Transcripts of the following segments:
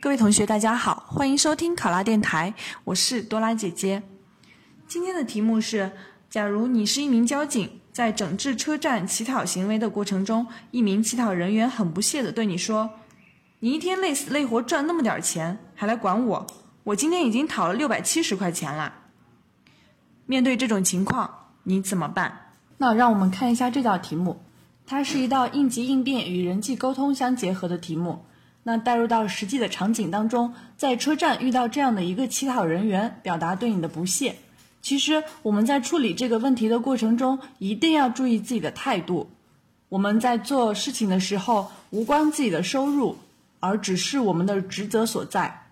各位同学，大家好，欢迎收听考拉电台，我是多拉姐姐。今天的题目是：假如你是一名交警，在整治车站乞讨行为的过程中，一名乞讨人员很不屑地对你说：“你一天累死累活赚那么点钱，还来管我？我今天已经讨了六百七十块钱了。”面对这种情况，你怎么办？那让我们看一下这道题目，它是一道应急应变与人际沟通相结合的题目。那带入到实际的场景当中，在车站遇到这样的一个乞讨人员，表达对你的不屑。其实我们在处理这个问题的过程中，一定要注意自己的态度。我们在做事情的时候，无关自己的收入，而只是我们的职责所在。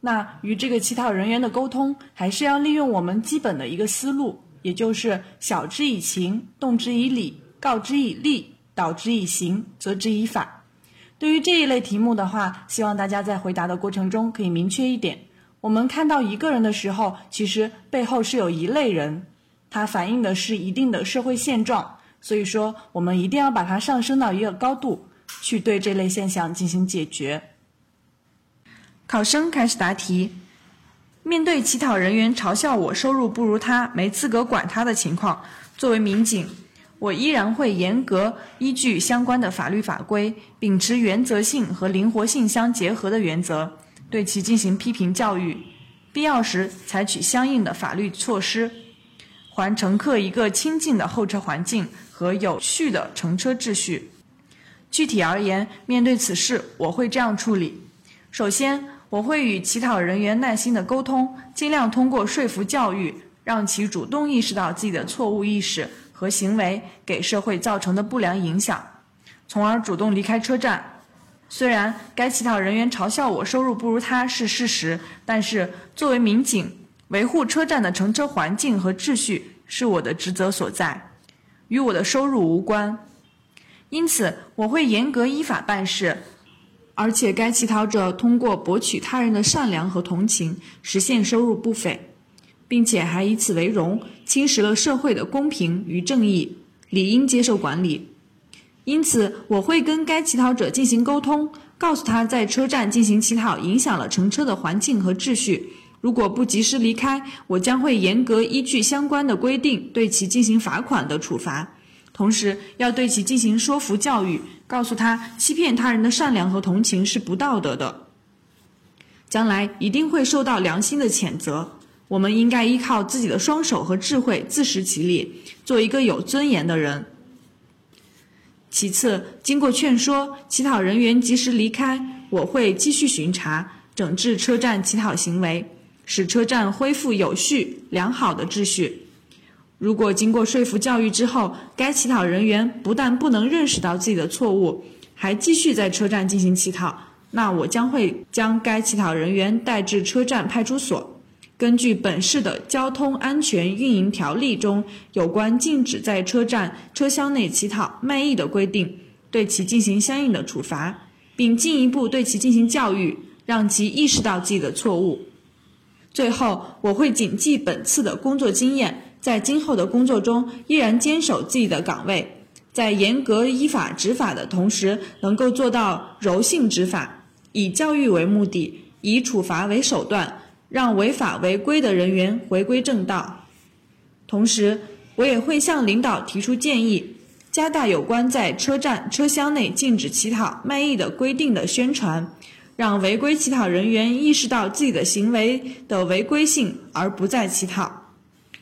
那与这个乞讨人员的沟通，还是要利用我们基本的一个思路，也就是晓之以情，动之以理，告之以利，导之以刑，责之以法。对于这一类题目的话，希望大家在回答的过程中可以明确一点。我们看到一个人的时候，其实背后是有一类人，它反映的是一定的社会现状。所以说，我们一定要把它上升到一个高度，去对这类现象进行解决。考生开始答题。面对乞讨人员嘲笑我收入不如他，没资格管他的情况，作为民警。我依然会严格依据相关的法律法规，秉持原则性和灵活性相结合的原则，对其进行批评教育，必要时采取相应的法律措施，还乘客一个清静的候车环境和有序的乘车秩序。具体而言，面对此事，我会这样处理：首先，我会与乞讨人员耐心的沟通，尽量通过说服教育，让其主动意识到自己的错误意识。和行为给社会造成的不良影响，从而主动离开车站。虽然该乞讨人员嘲笑我收入不如他是事实，但是作为民警，维护车站的乘车环境和秩序是我的职责所在，与我的收入无关。因此，我会严格依法办事。而且，该乞讨者通过博取他人的善良和同情，实现收入不菲。并且还以此为荣，侵蚀了社会的公平与正义，理应接受管理。因此，我会跟该乞讨者进行沟通，告诉他在车站进行乞讨影响了乘车的环境和秩序。如果不及时离开，我将会严格依据相关的规定对其进行罚款的处罚。同时，要对其进行说服教育，告诉他欺骗他人的善良和同情是不道德的，将来一定会受到良心的谴责。我们应该依靠自己的双手和智慧自食其力，做一个有尊严的人。其次，经过劝说，乞讨人员及时离开，我会继续巡查，整治车站乞讨行为，使车站恢复有序良好的秩序。如果经过说服教育之后，该乞讨人员不但不能认识到自己的错误，还继续在车站进行乞讨，那我将会将该乞讨人员带至车站派出所。根据本市的交通安全运营条例中有关禁止在车站车厢内乞讨卖艺的规定，对其进行相应的处罚，并进一步对其进行教育，让其意识到自己的错误。最后，我会谨记本次的工作经验，在今后的工作中依然坚守自己的岗位，在严格依法执法的同时，能够做到柔性执法，以教育为目的，以处罚为手段。让违法违规的人员回归正道。同时，我也会向领导提出建议，加大有关在车站车厢内禁止乞讨卖艺的规定的宣传，让违规乞讨人员意识到自己的行为的违规性而不再乞讨，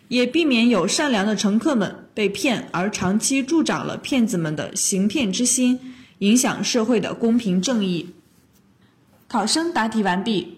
也避免有善良的乘客们被骗而长期助长了骗子们的行骗之心，影响社会的公平正义。考生答题完毕。